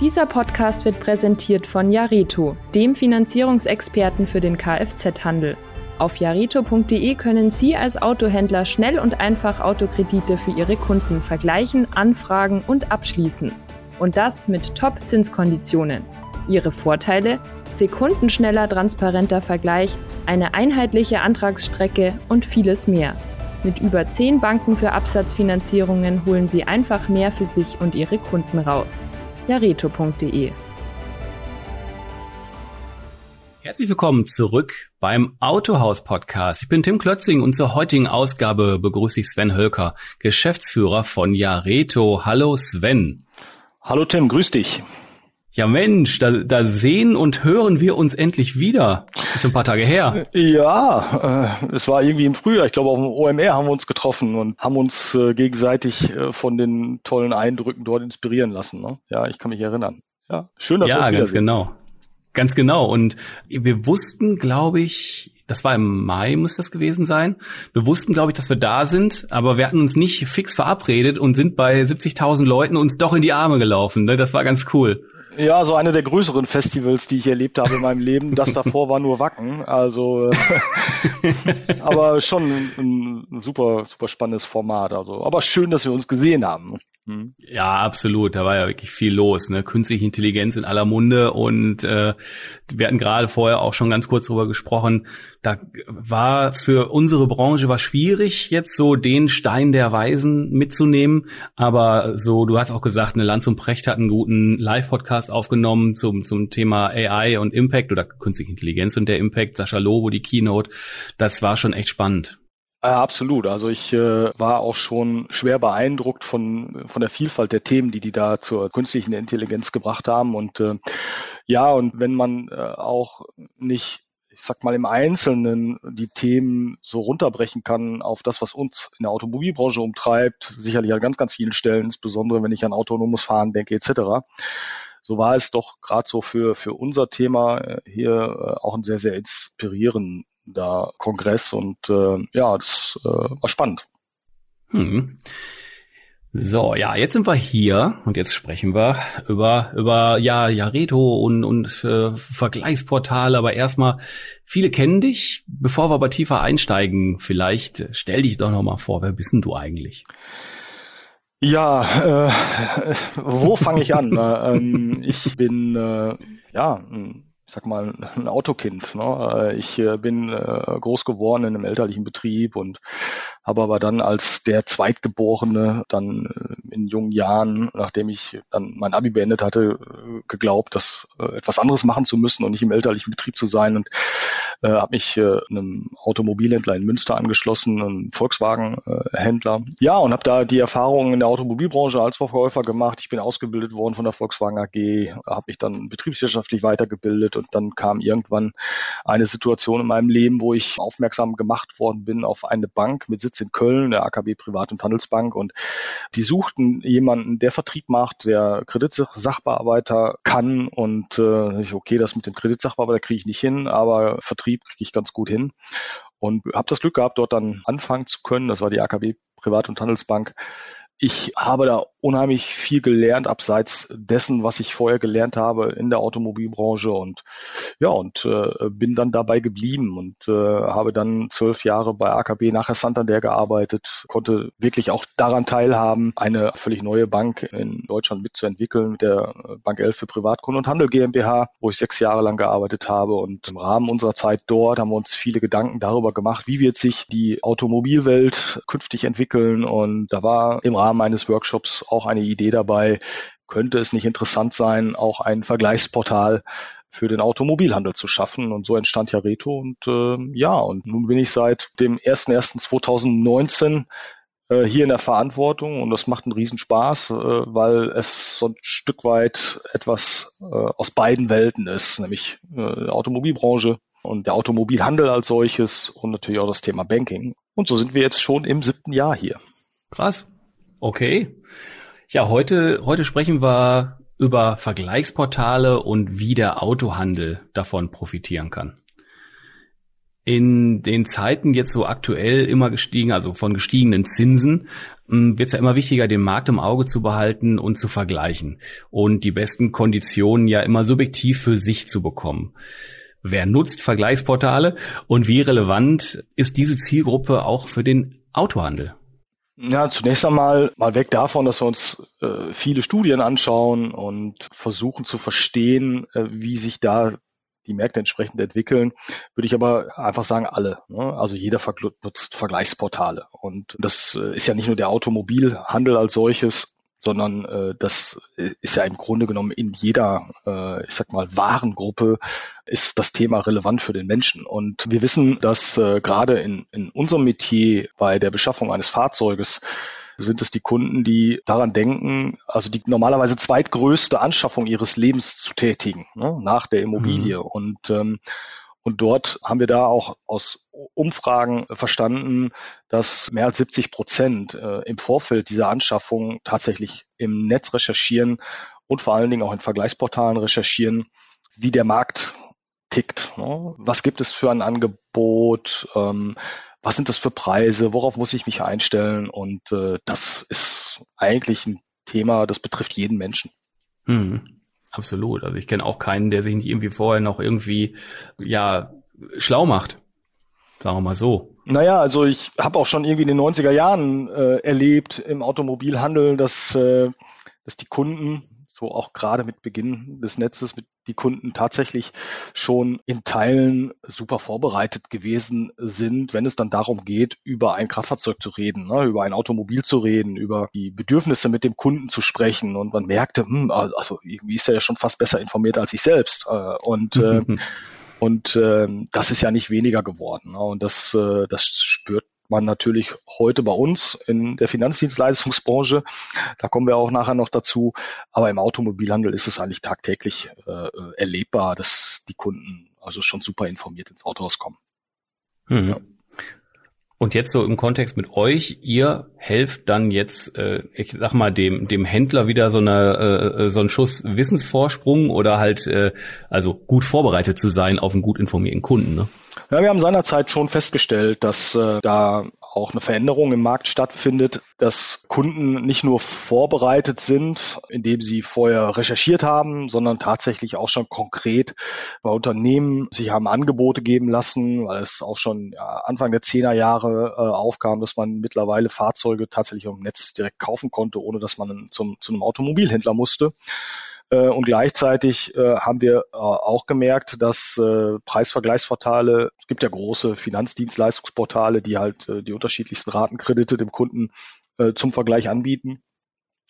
Dieser Podcast wird präsentiert von Jareto, dem Finanzierungsexperten für den Kfz-Handel. Auf jareto.de können Sie als Autohändler schnell und einfach Autokredite für Ihre Kunden vergleichen, anfragen und abschließen. Und das mit Top-Zinskonditionen. Ihre Vorteile? Sekundenschneller transparenter Vergleich, eine einheitliche Antragsstrecke und vieles mehr. Mit über 10 Banken für Absatzfinanzierungen holen Sie einfach mehr für sich und Ihre Kunden raus. jareto.de Herzlich willkommen zurück beim Autohaus Podcast. Ich bin Tim Klötzing und zur heutigen Ausgabe begrüße ich Sven Hölker, Geschäftsführer von Jareto. Hallo Sven. Hallo Tim, grüß dich. Ja Mensch, da, da sehen und hören wir uns endlich wieder. ist ein paar Tage her. Ja, äh, es war irgendwie im Frühjahr. Ich glaube, auf dem OMR haben wir uns getroffen und haben uns äh, gegenseitig äh, von den tollen Eindrücken dort inspirieren lassen. Ne? Ja, ich kann mich erinnern. Ja, schön, dass ja, wir uns ganz wiedersehen. genau. Ganz genau. Und wir wussten, glaube ich, das war im Mai, muss das gewesen sein. Wir wussten, glaube ich, dass wir da sind, aber wir hatten uns nicht fix verabredet und sind bei 70.000 Leuten uns doch in die Arme gelaufen. Ne? Das war ganz cool. Ja, so eine der größeren Festivals, die ich erlebt habe in meinem Leben. Das davor war nur Wacken. Also, äh, aber schon ein, super, super spannendes Format. Also, aber schön, dass wir uns gesehen haben. Hm. Ja, absolut. Da war ja wirklich viel los. Ne? Künstliche Intelligenz in aller Munde und äh, wir hatten gerade vorher auch schon ganz kurz drüber gesprochen. Da war für unsere Branche war schwierig, jetzt so den Stein der Weisen mitzunehmen. Aber so, du hast auch gesagt, eine Lanz und Precht hat einen guten Live-Podcast aufgenommen zum zum Thema AI und Impact oder künstliche Intelligenz und der Impact. Sascha Lobo die Keynote. Das war schon echt spannend. Ja, absolut. Also ich äh, war auch schon schwer beeindruckt von, von der Vielfalt der Themen, die die da zur künstlichen Intelligenz gebracht haben. Und äh, ja, und wenn man äh, auch nicht, ich sag mal, im Einzelnen die Themen so runterbrechen kann auf das, was uns in der Automobilbranche umtreibt, sicherlich an ganz, ganz vielen Stellen, insbesondere wenn ich an autonomes Fahren denke, etc. So war es doch gerade so für, für unser Thema äh, hier äh, auch ein sehr, sehr inspirierender Kongress und äh, ja, das äh, war spannend. Hm. So, ja, jetzt sind wir hier und jetzt sprechen wir über über ja Jareto und und äh, Vergleichsportale, aber erstmal viele kennen dich, bevor wir aber tiefer einsteigen, vielleicht stell dich doch noch mal vor, wer bist denn du eigentlich? Ja, äh, wo fange ich an? Äh, ähm, ich bin äh, ja ich sag mal, ein Autokind. Ne? Ich äh, bin äh, groß geworden in einem elterlichen Betrieb und habe aber dann als der Zweitgeborene dann äh, in jungen Jahren, nachdem ich dann mein Abi beendet hatte, geglaubt, das etwas anderes machen zu müssen und nicht im elterlichen Betrieb zu sein und äh, habe mich äh, einem Automobilhändler in Münster angeschlossen, einem Volkswagen-Händler. ja, und habe da die Erfahrungen in der Automobilbranche als Verkäufer gemacht. Ich bin ausgebildet worden von der Volkswagen AG, habe mich dann betriebswirtschaftlich weitergebildet und dann kam irgendwann eine Situation in meinem Leben, wo ich aufmerksam gemacht worden bin auf eine Bank mit Sitz in Köln, der AKB Privat- und Handelsbank und die suchten jemanden, der Vertrieb macht, der Kreditsachbearbeiter kann und äh, ich, okay, das mit dem Kreditsachbearbeiter kriege ich nicht hin, aber Vertrieb kriege ich ganz gut hin und habe das Glück gehabt, dort dann anfangen zu können. Das war die AKB Privat- und Handelsbank. Ich habe da unheimlich viel gelernt, abseits dessen, was ich vorher gelernt habe in der Automobilbranche. Und ja, und äh, bin dann dabei geblieben und äh, habe dann zwölf Jahre bei AKB nachher Santander gearbeitet, konnte wirklich auch daran teilhaben, eine völlig neue Bank in Deutschland mitzuentwickeln mit der Bank 11 für Privatkunden und Handel GmbH, wo ich sechs Jahre lang gearbeitet habe. Und im Rahmen unserer Zeit dort haben wir uns viele Gedanken darüber gemacht, wie wird sich die Automobilwelt künftig entwickeln. Und da war im Rahmen eines Workshops auch eine Idee dabei, könnte es nicht interessant sein, auch ein Vergleichsportal für den Automobilhandel zu schaffen. Und so entstand ja Reto. Und äh, ja, und nun bin ich seit dem 01.01.2019 äh, hier in der Verantwortung und das macht einen Riesenspaß, äh, weil es so ein Stück weit etwas äh, aus beiden Welten ist, nämlich äh, Automobilbranche und der Automobilhandel als solches und natürlich auch das Thema Banking. Und so sind wir jetzt schon im siebten Jahr hier. Krass. Okay. Ja, heute, heute sprechen wir über Vergleichsportale und wie der Autohandel davon profitieren kann. In den Zeiten jetzt so aktuell immer gestiegen, also von gestiegenen Zinsen, hm, wird es ja immer wichtiger, den Markt im Auge zu behalten und zu vergleichen und die besten Konditionen ja immer subjektiv für sich zu bekommen. Wer nutzt Vergleichsportale und wie relevant ist diese Zielgruppe auch für den Autohandel? Ja, zunächst einmal mal weg davon, dass wir uns äh, viele Studien anschauen und versuchen zu verstehen, äh, wie sich da die Märkte entsprechend entwickeln, würde ich aber einfach sagen, alle. Ne? Also jeder nutzt Vergleichsportale. Und das äh, ist ja nicht nur der Automobilhandel als solches, sondern äh, das ist ja im Grunde genommen in jeder, äh, ich sag mal, Warengruppe ist das Thema relevant für den Menschen. Und wir wissen, dass äh, gerade in, in unserem Metier bei der Beschaffung eines Fahrzeuges sind es die Kunden, die daran denken, also die normalerweise zweitgrößte Anschaffung ihres Lebens zu tätigen, ne, nach der Immobilie. Mhm. Und ähm, und dort haben wir da auch aus Umfragen verstanden, dass mehr als 70 Prozent äh, im Vorfeld dieser Anschaffung tatsächlich im Netz recherchieren und vor allen Dingen auch in Vergleichsportalen recherchieren, wie der Markt tickt. Ne? Was gibt es für ein Angebot? Ähm, was sind das für Preise? Worauf muss ich mich einstellen? Und äh, das ist eigentlich ein Thema, das betrifft jeden Menschen. Hm. Absolut. Also ich kenne auch keinen, der sich nicht irgendwie vorher noch irgendwie ja schlau macht. Sagen wir mal so. Naja, also ich habe auch schon irgendwie in den 90er Jahren äh, erlebt im Automobilhandel, dass, äh, dass die Kunden so auch gerade mit Beginn des Netzes mit die Kunden tatsächlich schon in Teilen super vorbereitet gewesen sind, wenn es dann darum geht, über ein Kraftfahrzeug zu reden, ne, über ein Automobil zu reden, über die Bedürfnisse mit dem Kunden zu sprechen. Und man merkte, hm, also irgendwie ist er ja schon fast besser informiert als ich selbst. Und äh, und äh, das ist ja nicht weniger geworden. Ne? Und das, äh, das spürt man natürlich heute bei uns in der Finanzdienstleistungsbranche. Da kommen wir auch nachher noch dazu. Aber im Automobilhandel ist es eigentlich tagtäglich äh, erlebbar, dass die Kunden also schon super informiert ins Autohaus kommen. Mhm. Ja. Und jetzt so im Kontext mit euch, ihr helft dann jetzt, äh, ich sag mal, dem, dem Händler wieder so, eine, äh, so einen Schuss Wissensvorsprung oder halt, äh, also gut vorbereitet zu sein auf einen gut informierten Kunden, ne? Ja, wir haben seinerzeit schon festgestellt, dass äh, da auch eine Veränderung im Markt stattfindet, dass Kunden nicht nur vorbereitet sind, indem sie vorher recherchiert haben, sondern tatsächlich auch schon konkret bei Unternehmen sich haben Angebote geben lassen, weil es auch schon Anfang der Zehnerjahre äh, aufkam, dass man mittlerweile Fahrzeuge tatsächlich im Netz direkt kaufen konnte, ohne dass man zum, zu einem Automobilhändler musste. Äh, und gleichzeitig äh, haben wir äh, auch gemerkt, dass Preisvergleichsportale, es gibt ja große Finanzdienstleistungsportale, die halt die unterschiedlichsten Ratenkredite dem Kunden zum Vergleich anbieten.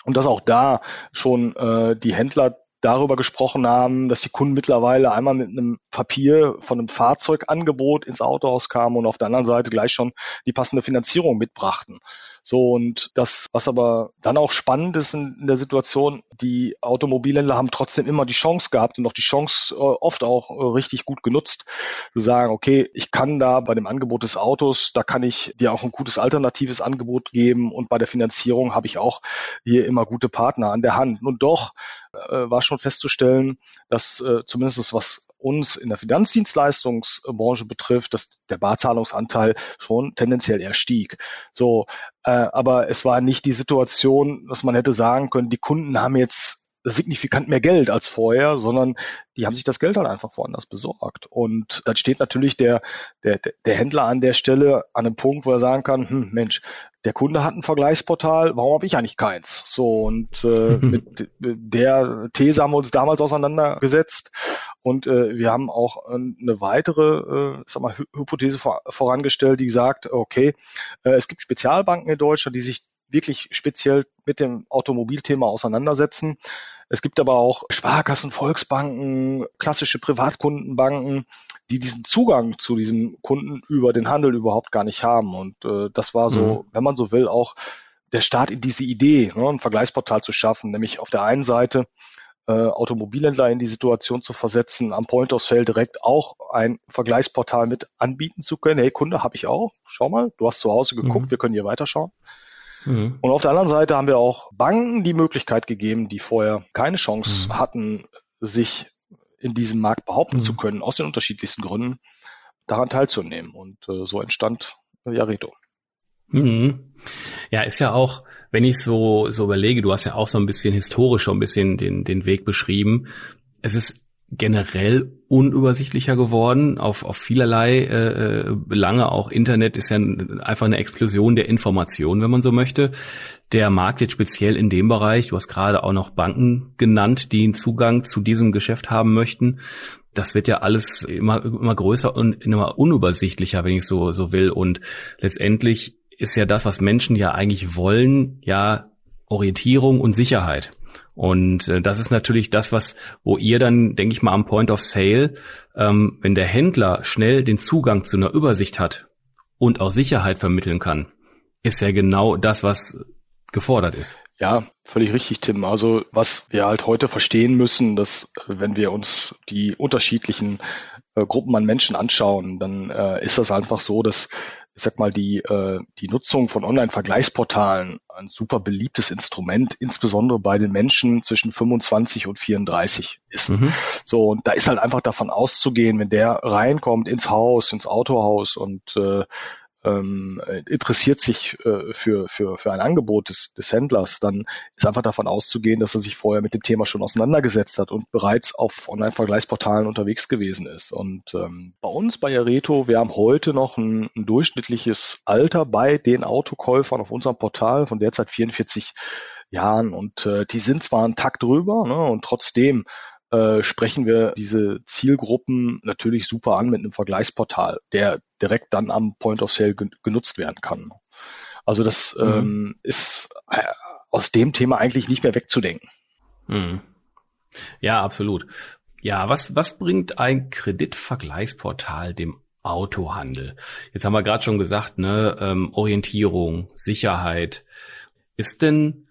Und dass auch da schon die Händler darüber gesprochen haben, dass die Kunden mittlerweile einmal mit einem Papier von einem Fahrzeugangebot ins Autohaus kamen und auf der anderen Seite gleich schon die passende Finanzierung mitbrachten. So, und das, was aber dann auch spannend ist in, in der Situation, die Automobilhändler haben trotzdem immer die Chance gehabt und auch die Chance äh, oft auch äh, richtig gut genutzt, zu sagen, okay, ich kann da bei dem Angebot des Autos, da kann ich dir auch ein gutes alternatives Angebot geben und bei der Finanzierung habe ich auch hier immer gute Partner an der Hand. Und doch äh, war schon festzustellen, dass äh, zumindest was uns in der Finanzdienstleistungsbranche betrifft, dass der Barzahlungsanteil schon tendenziell eher stieg. So, äh, aber es war nicht die Situation, dass man hätte sagen können, die Kunden haben jetzt signifikant mehr Geld als vorher, sondern die haben sich das Geld halt einfach woanders besorgt. Und dann steht natürlich der, der, der Händler an der Stelle an einem Punkt, wo er sagen kann, hm, Mensch, der Kunde hat ein Vergleichsportal, warum habe ich eigentlich keins? So, und äh, mit der These haben wir uns damals auseinandergesetzt und äh, wir haben auch eine weitere äh, sag mal, Hypothese vor, vorangestellt, die sagt, okay, äh, es gibt Spezialbanken in Deutschland, die sich wirklich speziell mit dem Automobilthema auseinandersetzen. Es gibt aber auch Sparkassen, Volksbanken, klassische Privatkundenbanken, die diesen Zugang zu diesem Kunden über den Handel überhaupt gar nicht haben. Und äh, das war so, mhm. wenn man so will, auch der Start in diese Idee, ne, ein Vergleichsportal zu schaffen, nämlich auf der einen Seite äh, Automobilhändler in die Situation zu versetzen, am Point of Sale direkt auch ein Vergleichsportal mit anbieten zu können. Hey Kunde, habe ich auch. Schau mal, du hast zu Hause geguckt, mhm. wir können hier weiterschauen. Mhm. Und auf der anderen Seite haben wir auch Banken die Möglichkeit gegeben, die vorher keine Chance mhm. hatten, sich in diesem Markt behaupten zu mhm. können, aus den unterschiedlichsten Gründen, daran teilzunehmen. Und äh, so entstand äh, Jareto. Mhm. Ja, ist ja auch, wenn ich so, so überlege, du hast ja auch so ein bisschen historisch schon ein bisschen den, den Weg beschrieben. Es ist generell unübersichtlicher geworden auf, auf vielerlei äh, Belange. Auch Internet ist ja einfach eine Explosion der Information, wenn man so möchte. Der Markt jetzt speziell in dem Bereich, du hast gerade auch noch Banken genannt, die einen Zugang zu diesem Geschäft haben möchten. Das wird ja alles immer, immer größer und immer unübersichtlicher, wenn ich so, so will. Und letztendlich ist ja das, was Menschen ja eigentlich wollen, ja Orientierung und Sicherheit. Und äh, das ist natürlich das, was, wo ihr dann, denke ich mal, am Point of Sale, ähm, wenn der Händler schnell den Zugang zu einer Übersicht hat und auch Sicherheit vermitteln kann, ist ja genau das, was gefordert ist. Ja, völlig richtig, Tim. Also was wir halt heute verstehen müssen, dass wenn wir uns die unterschiedlichen äh, Gruppen an Menschen anschauen, dann äh, ist das einfach so, dass ich sag mal, die, äh, die Nutzung von Online-Vergleichsportalen ein super beliebtes Instrument, insbesondere bei den Menschen zwischen 25 und 34 ist. Mhm. So, und da ist halt einfach davon auszugehen, wenn der reinkommt ins Haus, ins Autohaus und äh, ähm, interessiert sich äh, für, für, für ein Angebot des, des Händlers, dann ist einfach davon auszugehen, dass er sich vorher mit dem Thema schon auseinandergesetzt hat und bereits auf Online-Vergleichsportalen unterwegs gewesen ist. Und ähm, bei uns bei Areto, wir haben heute noch ein, ein durchschnittliches Alter bei den Autokäufern auf unserem Portal von derzeit 44 Jahren und äh, die sind zwar einen Takt drüber ne, und trotzdem äh, sprechen wir diese Zielgruppen natürlich super an mit einem Vergleichsportal, der direkt dann am Point of Sale genutzt werden kann. Also das mhm. ähm, ist äh, aus dem Thema eigentlich nicht mehr wegzudenken. Mhm. Ja, absolut. Ja, was, was bringt ein Kreditvergleichsportal dem Autohandel? Jetzt haben wir gerade schon gesagt, ne, ähm, Orientierung, Sicherheit. Ist denn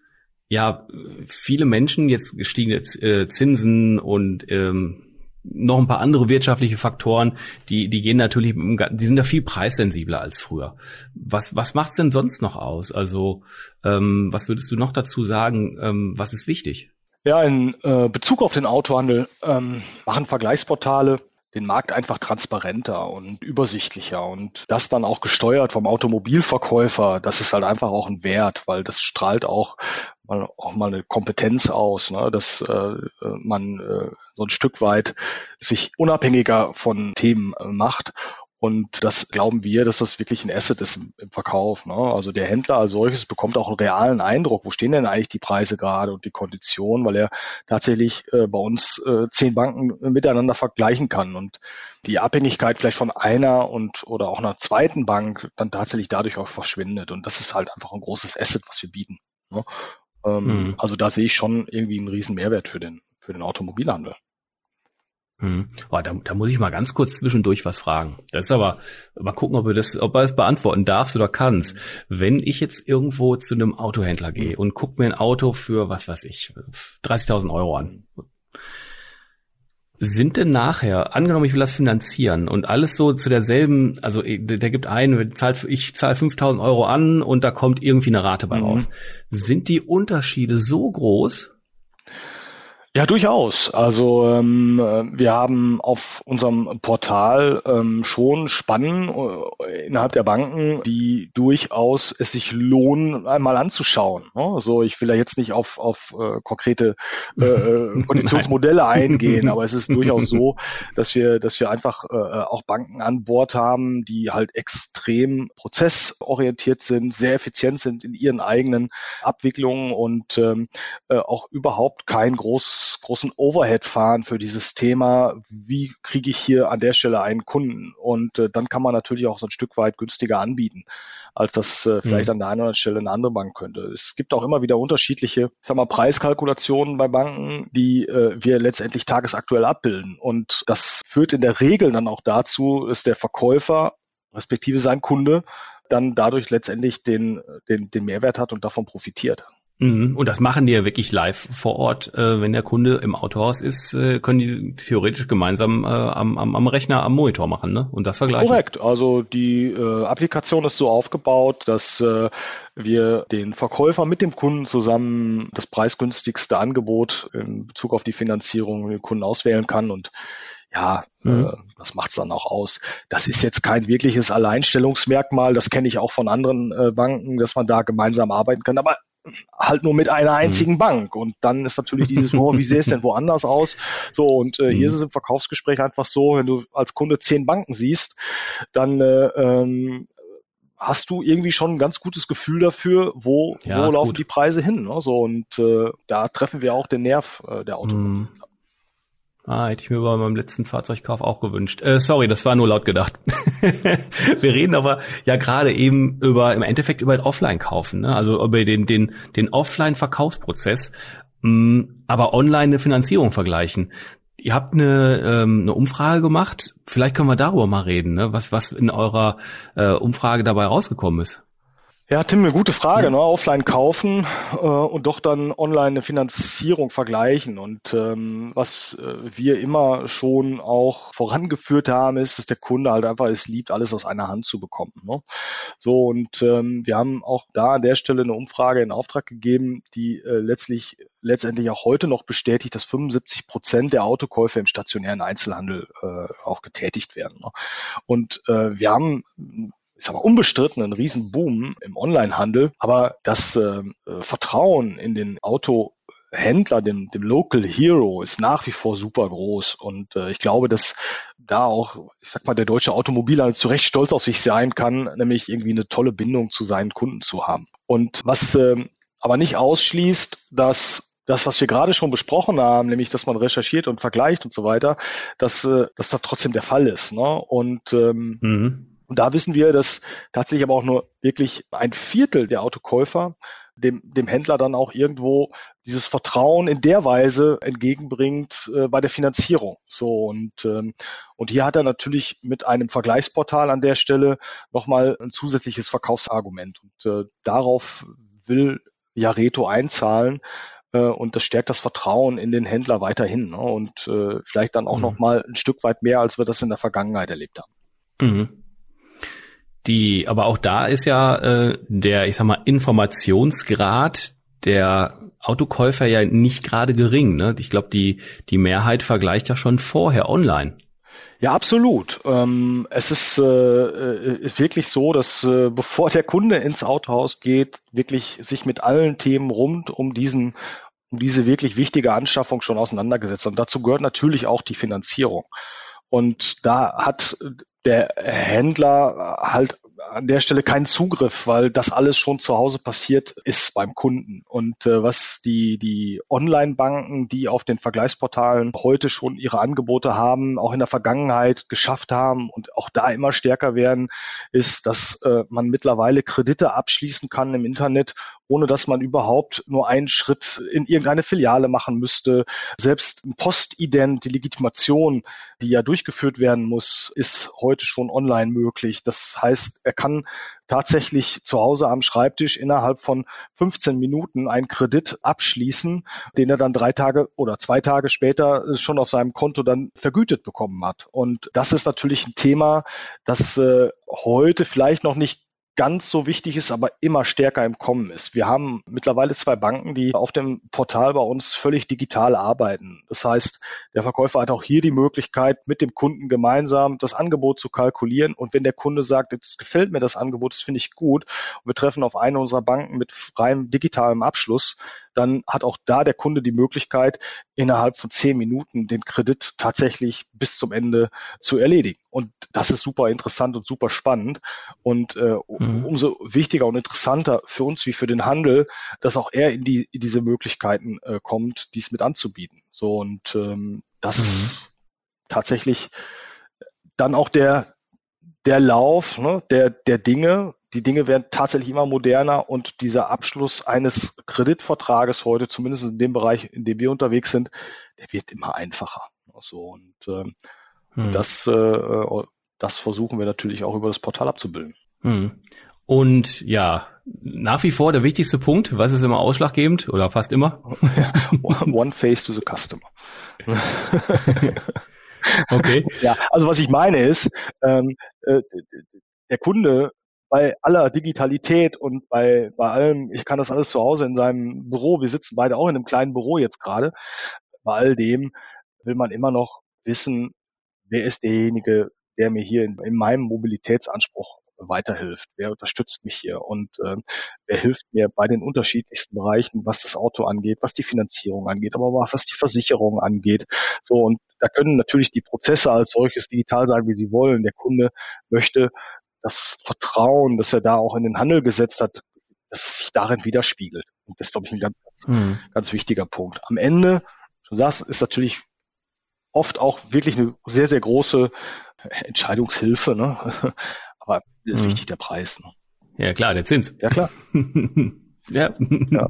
ja, viele Menschen, jetzt gestiegene äh, Zinsen und ähm, noch ein paar andere wirtschaftliche Faktoren, die, die gehen natürlich, die sind ja viel preissensibler als früher. Was, was macht's denn sonst noch aus? Also, ähm, was würdest du noch dazu sagen? Ähm, was ist wichtig? Ja, in äh, Bezug auf den Autohandel ähm, machen Vergleichsportale den Markt einfach transparenter und übersichtlicher und das dann auch gesteuert vom Automobilverkäufer, das ist halt einfach auch ein Wert, weil das strahlt auch mal, auch mal eine Kompetenz aus, ne, dass äh, man äh, so ein Stück weit sich unabhängiger von Themen äh, macht und das glauben wir, dass das wirklich ein Asset ist im, im Verkauf. Ne? Also der Händler als solches bekommt auch einen realen Eindruck, wo stehen denn eigentlich die Preise gerade und die Konditionen, weil er tatsächlich äh, bei uns äh, zehn Banken miteinander vergleichen kann und die Abhängigkeit vielleicht von einer und oder auch einer zweiten Bank dann tatsächlich dadurch auch verschwindet. Und das ist halt einfach ein großes Asset, was wir bieten. Ne? Ähm, mhm. Also da sehe ich schon irgendwie einen riesen Mehrwert für den, für den Automobilhandel. Hm. Oh, da, da muss ich mal ganz kurz zwischendurch was fragen. Das ist aber, mal gucken, ob du das, ob du das beantworten darfst oder kannst. Wenn ich jetzt irgendwo zu einem Autohändler gehe und guck mir ein Auto für, was weiß ich, 30.000 Euro an. Sind denn nachher, angenommen, ich will das finanzieren und alles so zu derselben, also äh, der gibt einen, ich zahle 5000 Euro an und da kommt irgendwie eine Rate bei mhm. raus. Sind die Unterschiede so groß, ja, durchaus. Also ähm, wir haben auf unserem Portal ähm, schon Spannen äh, innerhalb der Banken, die durchaus es sich lohnen, einmal anzuschauen. Ne? Also ich will ja jetzt nicht auf, auf äh, konkrete äh, äh Konditionsmodelle eingehen, aber es ist durchaus so, dass wir, dass wir einfach äh, auch Banken an Bord haben, die halt extrem prozessorientiert sind, sehr effizient sind in ihren eigenen Abwicklungen und ähm, äh, auch überhaupt kein großes großen Overhead fahren für dieses Thema, wie kriege ich hier an der Stelle einen Kunden? Und äh, dann kann man natürlich auch so ein Stück weit günstiger anbieten, als das äh, vielleicht mhm. an der einen oder anderen Stelle eine andere Bank könnte. Es gibt auch immer wieder unterschiedliche, ich sag mal, Preiskalkulationen bei Banken, die äh, wir letztendlich tagesaktuell abbilden. Und das führt in der Regel dann auch dazu, dass der Verkäufer respektive sein Kunde dann dadurch letztendlich den, den, den Mehrwert hat und davon profitiert. Mhm. Und das machen die ja wirklich live vor Ort. Äh, wenn der Kunde im Autohaus ist, äh, können die theoretisch gemeinsam äh, am, am, am Rechner, am Monitor machen ne? und das vergleichen. Korrekt. Also die äh, Applikation ist so aufgebaut, dass äh, wir den Verkäufer mit dem Kunden zusammen das preisgünstigste Angebot in Bezug auf die Finanzierung den Kunden auswählen kann und ja, mhm. äh, das macht's dann auch aus. Das ist jetzt kein wirkliches Alleinstellungsmerkmal. Das kenne ich auch von anderen äh, Banken, dass man da gemeinsam arbeiten kann. Aber halt nur mit einer einzigen mhm. Bank. Und dann ist natürlich dieses, oh, wie sähe es denn woanders aus? So, und äh, hier mhm. ist es im Verkaufsgespräch einfach so, wenn du als Kunde zehn Banken siehst, dann äh, ähm, hast du irgendwie schon ein ganz gutes Gefühl dafür, wo, ja, wo laufen gut. die Preise hin. Ne? So, und äh, da treffen wir auch den Nerv äh, der Autokunden. Ah, hätte ich mir bei meinem letzten Fahrzeugkauf auch gewünscht. Äh, sorry, das war nur laut gedacht. wir reden aber ja gerade eben über, im Endeffekt über Offline-Kaufen, ne? also über den, den, den Offline-Verkaufsprozess, mm, aber online eine Finanzierung vergleichen. Ihr habt eine, ähm, eine Umfrage gemacht. Vielleicht können wir darüber mal reden, ne? was, was in eurer äh, Umfrage dabei rausgekommen ist. Ja, Tim, eine gute Frage. Ne? Offline kaufen äh, und doch dann online eine Finanzierung vergleichen. Und ähm, was äh, wir immer schon auch vorangeführt haben, ist, dass der Kunde halt einfach es liebt, alles aus einer Hand zu bekommen. Ne? So, und ähm, wir haben auch da an der Stelle eine Umfrage in Auftrag gegeben, die äh, letztlich letztendlich auch heute noch bestätigt, dass 75 Prozent der Autokäufe im stationären Einzelhandel äh, auch getätigt werden. Ne? Und äh, wir haben sag mal, unbestritten ein Riesenboom im Onlinehandel, aber das äh, Vertrauen in den Autohändler, dem, dem Local Hero, ist nach wie vor super groß. Und äh, ich glaube, dass da auch, ich sag mal, der deutsche Automobilhandel zu Recht stolz auf sich sein kann, nämlich irgendwie eine tolle Bindung zu seinen Kunden zu haben. Und was äh, aber nicht ausschließt, dass das, was wir gerade schon besprochen haben, nämlich, dass man recherchiert und vergleicht und so weiter, dass, äh, dass das trotzdem der Fall ist. Ne? Und ähm, mhm und da wissen wir, dass tatsächlich aber auch nur wirklich ein Viertel der Autokäufer dem, dem Händler dann auch irgendwo dieses Vertrauen in der Weise entgegenbringt äh, bei der Finanzierung. So und ähm, und hier hat er natürlich mit einem Vergleichsportal an der Stelle nochmal ein zusätzliches Verkaufsargument und äh, darauf will Jareto einzahlen äh, und das stärkt das Vertrauen in den Händler weiterhin ne? und äh, vielleicht dann auch mhm. nochmal ein Stück weit mehr, als wir das in der Vergangenheit erlebt haben. Mhm. Die, aber auch da ist ja äh, der, ich sag mal, Informationsgrad der Autokäufer ja nicht gerade gering. Ne? Ich glaube, die, die Mehrheit vergleicht ja schon vorher online. Ja, absolut. Ähm, es ist äh, äh, wirklich so, dass äh, bevor der Kunde ins Autohaus geht, wirklich sich mit allen Themen rund um diesen um diese wirklich wichtige Anschaffung schon auseinandergesetzt. Und dazu gehört natürlich auch die Finanzierung. Und da hat der Händler halt an der Stelle keinen Zugriff, weil das alles schon zu Hause passiert ist beim Kunden. Und äh, was die, die Online-Banken, die auf den Vergleichsportalen heute schon ihre Angebote haben, auch in der Vergangenheit geschafft haben und auch da immer stärker werden, ist, dass äh, man mittlerweile Kredite abschließen kann im Internet ohne dass man überhaupt nur einen Schritt in irgendeine Filiale machen müsste. Selbst ein Postident, die Legitimation, die ja durchgeführt werden muss, ist heute schon online möglich. Das heißt, er kann tatsächlich zu Hause am Schreibtisch innerhalb von 15 Minuten einen Kredit abschließen, den er dann drei Tage oder zwei Tage später schon auf seinem Konto dann vergütet bekommen hat. Und das ist natürlich ein Thema, das äh, heute vielleicht noch nicht ganz so wichtig ist, aber immer stärker im Kommen ist. Wir haben mittlerweile zwei Banken, die auf dem Portal bei uns völlig digital arbeiten. Das heißt, der Verkäufer hat auch hier die Möglichkeit, mit dem Kunden gemeinsam das Angebot zu kalkulieren. Und wenn der Kunde sagt, jetzt gefällt mir das Angebot, das finde ich gut, und wir treffen auf eine unserer Banken mit freiem digitalem Abschluss, dann hat auch da der Kunde die Möglichkeit, innerhalb von zehn Minuten den Kredit tatsächlich bis zum Ende zu erledigen. Und das ist super interessant und super spannend. Und äh, mhm. umso wichtiger und interessanter für uns wie für den Handel, dass auch er in, die, in diese Möglichkeiten äh, kommt, dies mit anzubieten. So und ähm, das mhm. ist tatsächlich dann auch der der Lauf ne, der der Dinge, die Dinge werden tatsächlich immer moderner und dieser Abschluss eines Kreditvertrages heute, zumindest in dem Bereich, in dem wir unterwegs sind, der wird immer einfacher. So, und ähm, hm. das, äh, das versuchen wir natürlich auch über das Portal abzubilden. Hm. Und ja, nach wie vor der wichtigste Punkt, was ist immer ausschlaggebend oder fast immer? One face to the customer. okay. Ja, also was ich meine ist, ähm, äh, der Kunde bei aller Digitalität und bei, bei allem, ich kann das alles zu Hause in seinem Büro, wir sitzen beide auch in einem kleinen Büro jetzt gerade, bei all dem will man immer noch wissen, wer ist derjenige, der mir hier in, in meinem Mobilitätsanspruch weiterhilft, wer unterstützt mich hier und äh, wer hilft mir bei den unterschiedlichsten Bereichen, was das Auto angeht, was die Finanzierung angeht, aber auch was die Versicherung angeht. So und da können natürlich die Prozesse als solches digital sein, wie sie wollen. Der Kunde möchte das Vertrauen, das er da auch in den Handel gesetzt hat, dass es sich darin widerspiegelt. Und das ist, glaube ich, ein ganz, ganz, mhm. ganz wichtiger Punkt. Am Ende, du sagst, ist natürlich oft auch wirklich eine sehr, sehr große Entscheidungshilfe. Ne? Aber ist mhm. wichtig der Preis. Ne? Ja klar, der Zins. Ja klar. ja. ja.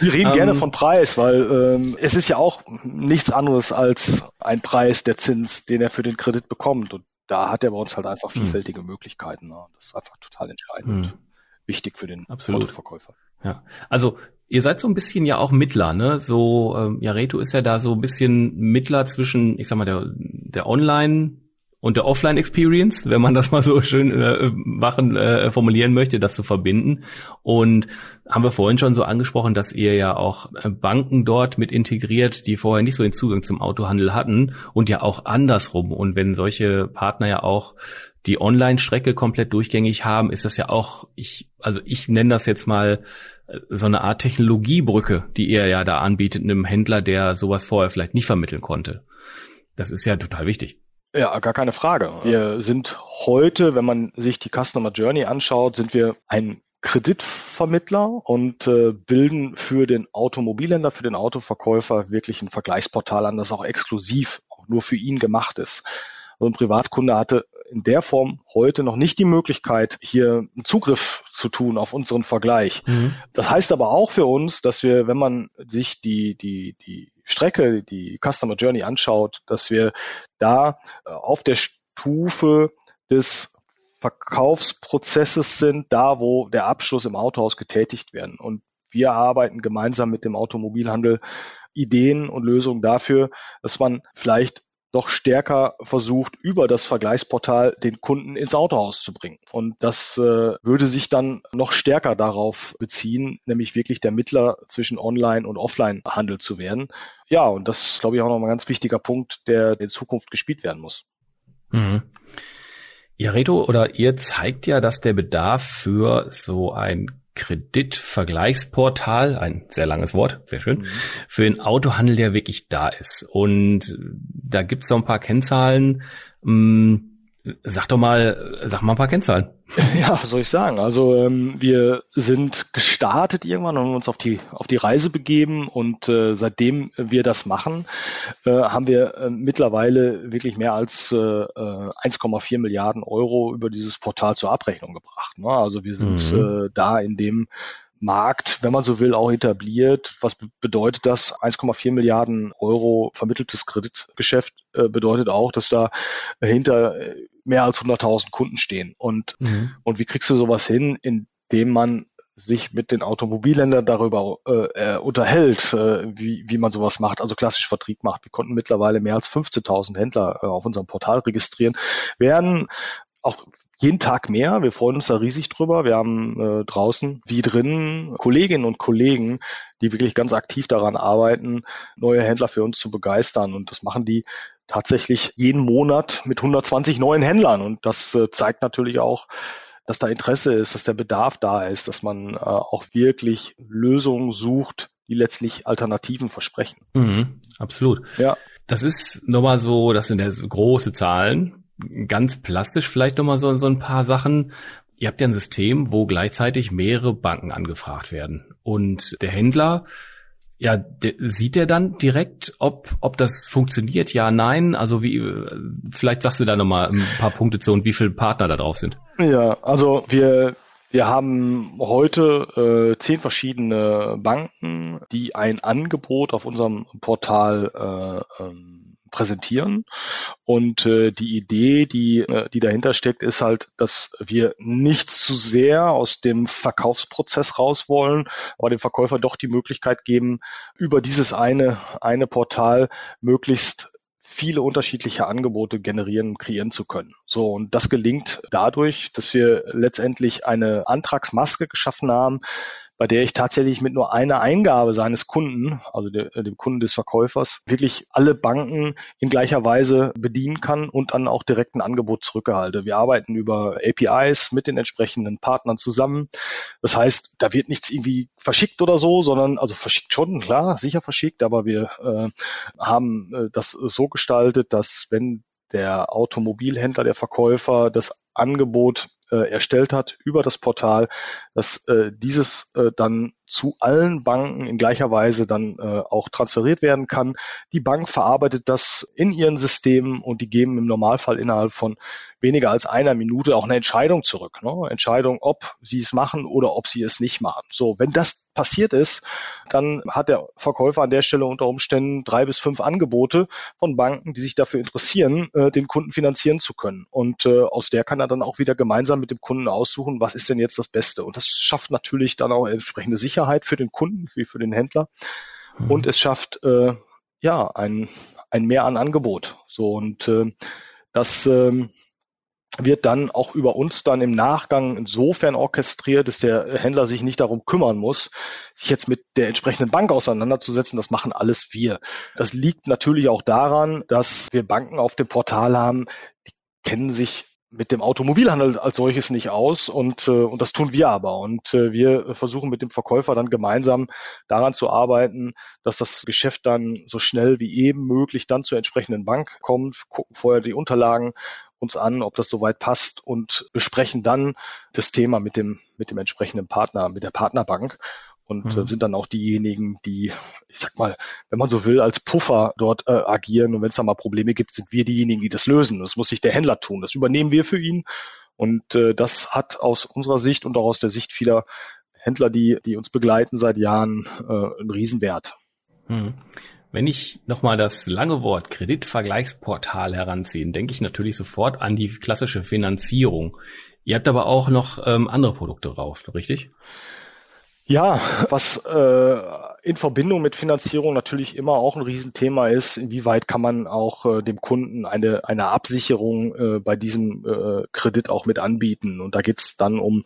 Wir reden um, gerne ähm. von Preis, weil ähm, es ist ja auch nichts anderes als ein Preis, der Zins, den er für den Kredit bekommt. Und da hat er bei uns halt einfach hm. vielfältige mhm. Möglichkeiten. Ne? Das ist einfach total entscheidend. Mhm. Wichtig für den. Autoverkäufer. Ja, also ihr seid so ein bisschen ja auch Mittler, ne? So, ähm, ja, Reto ist ja da so ein bisschen Mittler zwischen, ich sag mal, der, der Online- und der Offline-Experience, wenn man das mal so schön äh, machen, äh, formulieren möchte, das zu verbinden. Und haben wir vorhin schon so angesprochen, dass ihr ja auch äh, Banken dort mit integriert, die vorher nicht so den Zugang zum Autohandel hatten und ja auch andersrum. Und wenn solche Partner ja auch die Online-Strecke komplett durchgängig haben, ist das ja auch, ich, also ich nenne das jetzt mal äh, so eine Art Technologiebrücke, die ihr ja da anbietet, einem Händler, der sowas vorher vielleicht nicht vermitteln konnte. Das ist ja total wichtig. Ja, gar keine Frage. Wir sind heute, wenn man sich die Customer Journey anschaut, sind wir ein Kreditvermittler und äh, bilden für den Automobilhändler, für den Autoverkäufer wirklich ein Vergleichsportal an, das auch exklusiv auch nur für ihn gemacht ist. Also ein Privatkunde hatte in der Form heute noch nicht die Möglichkeit, hier einen Zugriff zu tun auf unseren Vergleich. Mhm. Das heißt aber auch für uns, dass wir, wenn man sich die, die, die Strecke, die Customer Journey anschaut, dass wir da äh, auf der Stufe des Verkaufsprozesses sind, da wo der Abschluss im Autohaus getätigt werden. Und wir arbeiten gemeinsam mit dem Automobilhandel Ideen und Lösungen dafür, dass man vielleicht noch stärker versucht, über das Vergleichsportal den Kunden ins Autohaus zu bringen. Und das äh, würde sich dann noch stärker darauf beziehen, nämlich wirklich der Mittler zwischen Online- und Offline-Handel zu werden. Ja, und das ist, glaube ich, auch noch ein ganz wichtiger Punkt, der in Zukunft gespielt werden muss. Mhm. Ja, Reto, oder ihr zeigt ja, dass der Bedarf für so ein Kreditvergleichsportal, ein sehr langes Wort, sehr schön, mhm. für den Autohandel, der wirklich da ist. Und da gibt es so ein paar Kennzahlen. Mh, hm, Sag doch mal, sag mal ein paar Kennzahlen. Ja, was soll ich sagen? Also ähm, wir sind gestartet irgendwann und haben uns auf die auf die Reise begeben und äh, seitdem wir das machen, äh, haben wir äh, mittlerweile wirklich mehr als äh, 1,4 äh, Milliarden Euro über dieses Portal zur Abrechnung gebracht. Ne? Also wir sind mhm. äh, da in dem Markt, wenn man so will, auch etabliert. Was bedeutet das? 1,4 Milliarden Euro vermitteltes Kreditgeschäft äh, bedeutet auch, dass da hinter äh, mehr als 100.000 Kunden stehen. Und, mhm. und wie kriegst du sowas hin, indem man sich mit den Automobilländern darüber äh, äh, unterhält, äh, wie, wie man sowas macht, also klassisch Vertrieb macht. Wir konnten mittlerweile mehr als 15.000 Händler äh, auf unserem Portal registrieren, werden auch jeden Tag mehr. Wir freuen uns da riesig drüber. Wir haben äh, draußen wie drinnen Kolleginnen und Kollegen, die wirklich ganz aktiv daran arbeiten, neue Händler für uns zu begeistern. Und das machen die tatsächlich jeden Monat mit 120 neuen Händlern. Und das äh, zeigt natürlich auch, dass da Interesse ist, dass der Bedarf da ist, dass man äh, auch wirklich Lösungen sucht, die letztlich Alternativen versprechen. Mhm, absolut. Ja. Das ist nochmal so, das sind ja große Zahlen ganz plastisch vielleicht nochmal so, so ein paar Sachen. Ihr habt ja ein System, wo gleichzeitig mehrere Banken angefragt werden. Und der Händler, ja, der, sieht er dann direkt, ob, ob das funktioniert? Ja, nein. Also wie, vielleicht sagst du da nochmal ein paar Punkte zu und wie viele Partner da drauf sind. Ja, also wir, wir haben heute äh, zehn verschiedene Banken, die ein Angebot auf unserem Portal äh, ähm, präsentieren. Und äh, die Idee, die, äh, die dahinter steckt, ist halt, dass wir nicht zu sehr aus dem Verkaufsprozess raus wollen, aber dem Verkäufer doch die Möglichkeit geben, über dieses eine, eine Portal möglichst viele unterschiedliche Angebote generieren, kreieren zu können. So, und das gelingt dadurch, dass wir letztendlich eine Antragsmaske geschaffen haben, bei der ich tatsächlich mit nur einer Eingabe seines Kunden, also der, äh, dem Kunden des Verkäufers, wirklich alle Banken in gleicher Weise bedienen kann und dann auch direkt ein Angebot zurückerhalte. Wir arbeiten über APIs mit den entsprechenden Partnern zusammen. Das heißt, da wird nichts irgendwie verschickt oder so, sondern also verschickt schon, klar, sicher verschickt, aber wir äh, haben äh, das so gestaltet, dass wenn der Automobilhändler, der Verkäufer das Angebot erstellt hat über das Portal, dass äh, dieses äh, dann zu allen Banken in gleicher Weise dann äh, auch transferiert werden kann. Die Bank verarbeitet das in ihren Systemen und die geben im Normalfall innerhalb von weniger als einer Minute auch eine Entscheidung zurück. Ne? Entscheidung, ob sie es machen oder ob sie es nicht machen. So, wenn das passiert ist, dann hat der Verkäufer an der Stelle unter Umständen drei bis fünf Angebote von Banken, die sich dafür interessieren, äh, den Kunden finanzieren zu können. Und äh, aus der kann er dann auch wieder gemeinsam mit dem Kunden aussuchen, was ist denn jetzt das Beste. Und das schafft natürlich dann auch entsprechende Sicherheit für den Kunden wie für den Händler. Mhm. Und es schafft äh, ja ein, ein Mehr an Angebot. So und äh, das ähm, wird dann auch über uns dann im Nachgang insofern orchestriert, dass der Händler sich nicht darum kümmern muss, sich jetzt mit der entsprechenden Bank auseinanderzusetzen. Das machen alles wir. Das liegt natürlich auch daran, dass wir Banken auf dem Portal haben, die kennen sich mit dem Automobilhandel als solches nicht aus und, äh, und das tun wir aber. Und äh, wir versuchen mit dem Verkäufer dann gemeinsam daran zu arbeiten, dass das Geschäft dann so schnell wie eben möglich dann zur entsprechenden Bank kommt, gucken vorher die Unterlagen uns an, ob das soweit passt und besprechen dann das Thema mit dem, mit dem entsprechenden Partner, mit der Partnerbank und äh, mhm. sind dann auch diejenigen, die, ich sag mal, wenn man so will, als Puffer dort äh, agieren. Und wenn es da mal Probleme gibt, sind wir diejenigen, die das lösen. Das muss sich der Händler tun. Das übernehmen wir für ihn. Und äh, das hat aus unserer Sicht und auch aus der Sicht vieler Händler, die, die uns begleiten seit Jahren, äh, einen Riesenwert. Mhm. Wenn ich nochmal das lange Wort Kreditvergleichsportal heranziehe, denke ich natürlich sofort an die klassische Finanzierung. Ihr habt aber auch noch ähm, andere Produkte drauf, richtig? Ja, was äh, in Verbindung mit Finanzierung natürlich immer auch ein Riesenthema ist, inwieweit kann man auch äh, dem Kunden eine, eine Absicherung äh, bei diesem äh, Kredit auch mit anbieten. Und da geht's dann um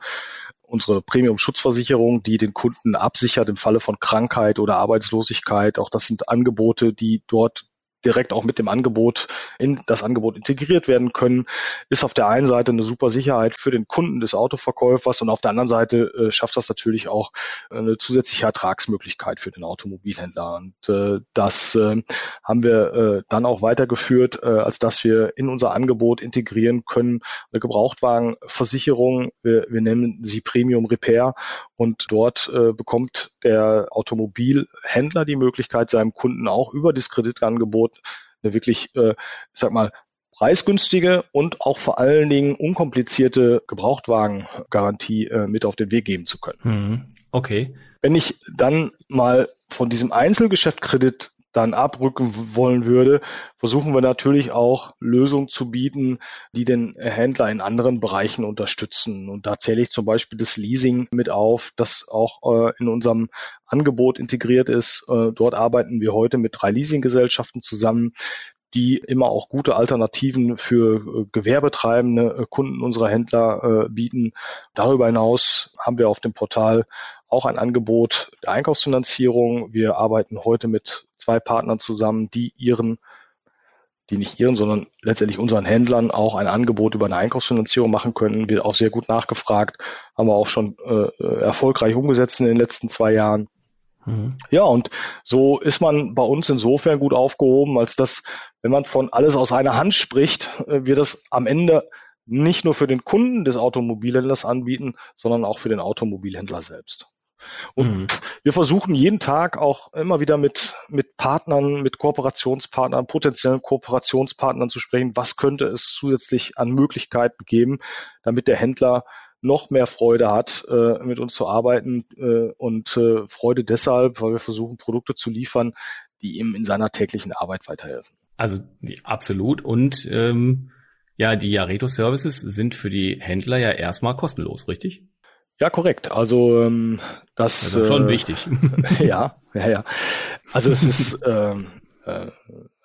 unsere Premium-Schutzversicherung, die den Kunden absichert im Falle von Krankheit oder Arbeitslosigkeit. Auch das sind Angebote, die dort direkt auch mit dem Angebot in das Angebot integriert werden können, ist auf der einen Seite eine super Sicherheit für den Kunden des Autoverkäufers und auf der anderen Seite äh, schafft das natürlich auch eine zusätzliche Ertragsmöglichkeit für den Automobilhändler. Und äh, das äh, haben wir äh, dann auch weitergeführt, äh, als dass wir in unser Angebot integrieren können eine Gebrauchtwagenversicherung. Wir, wir nennen sie Premium Repair und dort äh, bekommt der Automobilhändler die Möglichkeit, seinem Kunden auch über das Kreditangebot eine wirklich, äh, ich sag mal, preisgünstige und auch vor allen Dingen unkomplizierte Gebrauchtwagengarantie äh, mit auf den Weg geben zu können. Mhm. Okay. Wenn ich dann mal von diesem Einzelgeschäftkredit dann abrücken wollen würde, versuchen wir natürlich auch Lösungen zu bieten, die den Händler in anderen Bereichen unterstützen. Und da zähle ich zum Beispiel das Leasing mit auf, das auch äh, in unserem Angebot integriert ist. Äh, dort arbeiten wir heute mit drei Leasinggesellschaften zusammen, die immer auch gute Alternativen für äh, gewerbetreibende Kunden unserer Händler bieten. Darüber hinaus haben wir auf dem Portal auch ein Angebot der Einkaufsfinanzierung. Wir arbeiten heute mit zwei Partnern zusammen, die ihren die nicht ihren, sondern letztendlich unseren Händlern auch ein Angebot über eine Einkaufsfinanzierung machen können. Wird auch sehr gut nachgefragt, haben wir auch schon äh, erfolgreich umgesetzt in den letzten zwei Jahren. Mhm. Ja, und so ist man bei uns insofern gut aufgehoben, als dass, wenn man von alles aus einer Hand spricht, äh, wir das am Ende nicht nur für den Kunden des Automobilhändlers anbieten, sondern auch für den Automobilhändler selbst. Und mhm. wir versuchen jeden Tag auch immer wieder mit, mit Partnern, mit Kooperationspartnern, potenziellen Kooperationspartnern zu sprechen. Was könnte es zusätzlich an Möglichkeiten geben, damit der Händler noch mehr Freude hat, äh, mit uns zu arbeiten äh, und äh, Freude deshalb, weil wir versuchen, Produkte zu liefern, die ihm in seiner täglichen Arbeit weiterhelfen. Also absolut und ähm, ja, die Jareto Services sind für die Händler ja erstmal kostenlos, richtig? Ja, korrekt. Also ähm, das also schon äh, wichtig. ja, ja, ja. Also es ist ähm, äh,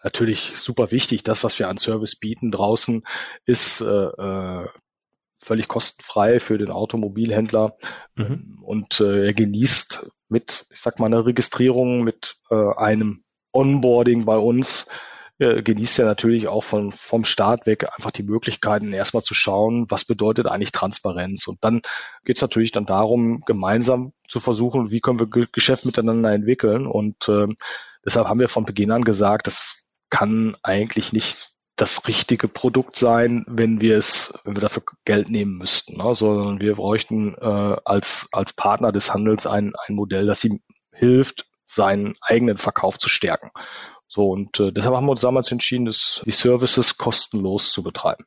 natürlich super wichtig. Das, was wir an Service bieten draußen, ist äh, äh völlig kostenfrei für den Automobilhändler mhm. und äh, er genießt mit, ich sag mal, einer Registrierung, mit äh, einem Onboarding bei uns äh, genießt er natürlich auch von, vom Start weg einfach die Möglichkeiten, erstmal zu schauen, was bedeutet eigentlich Transparenz. Und dann geht es natürlich dann darum, gemeinsam zu versuchen, wie können wir Geschäft miteinander entwickeln. Und äh, deshalb haben wir von Beginn an gesagt, das kann eigentlich nicht das richtige Produkt sein, wenn wir es, wenn wir dafür Geld nehmen müssten, ne? sondern wir bräuchten äh, als als Partner des Handels ein ein Modell, das ihm hilft, seinen eigenen Verkauf zu stärken. So, und äh, deshalb haben wir uns damals entschieden, das, die Services kostenlos zu betreiben.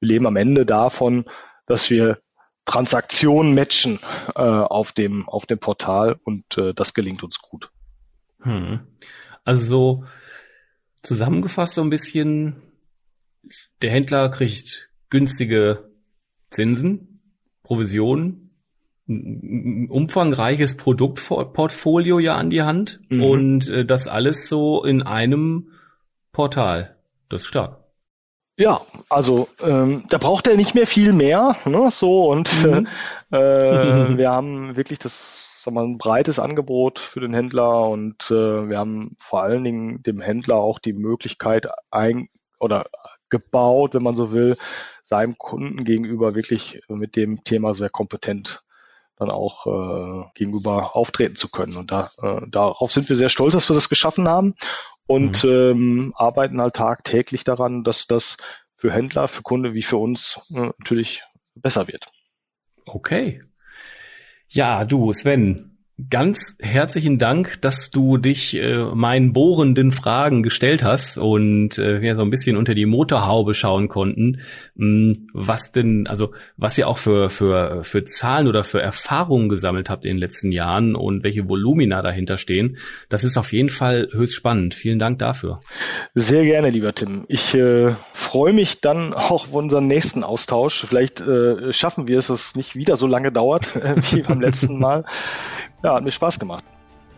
Wir leben am Ende davon, dass wir Transaktionen matchen äh, auf, dem, auf dem Portal und äh, das gelingt uns gut. Hm. Also so zusammengefasst so ein bisschen, der Händler kriegt günstige Zinsen, Provisionen, umfangreiches Produktportfolio ja an die Hand mhm. und äh, das alles so in einem Portal. Das ist stark. Ja, also ähm, da braucht er nicht mehr viel mehr, ne? So und mhm. äh, wir haben wirklich das, sag mal, ein breites Angebot für den Händler und äh, wir haben vor allen Dingen dem Händler auch die Möglichkeit ein oder gebaut, wenn man so will, seinem Kunden gegenüber wirklich mit dem Thema sehr kompetent dann auch äh, gegenüber auftreten zu können. Und da, äh, darauf sind wir sehr stolz, dass wir das geschaffen haben und mhm. ähm, arbeiten halt tagtäglich daran, dass das für Händler, für Kunde wie für uns äh, natürlich besser wird. Okay. Ja, du, Sven, ganz herzlichen Dank, dass du dich äh, meinen bohrenden Fragen gestellt hast und äh, wir so ein bisschen unter die Motorhaube schauen konnten, mh, hm, was denn, also was ihr auch für, für, für Zahlen oder für Erfahrungen gesammelt habt in den letzten Jahren und welche Volumina dahinter stehen. Das ist auf jeden Fall höchst spannend. Vielen Dank dafür. Sehr gerne, lieber Tim. Ich äh, freue mich dann auch auf unseren nächsten Austausch. Vielleicht äh, schaffen wir es, dass es nicht wieder so lange dauert äh, wie beim letzten Mal. Ja, hat mir Spaß gemacht.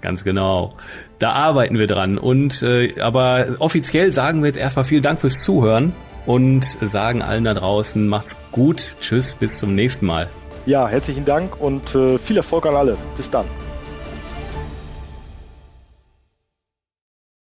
Ganz genau. Da arbeiten wir dran. Und äh, aber offiziell sagen wir jetzt erstmal vielen Dank fürs Zuhören und sagen allen da draußen, macht's gut. Tschüss, bis zum nächsten Mal. Ja, herzlichen Dank und äh, viel Erfolg an alle. Bis dann.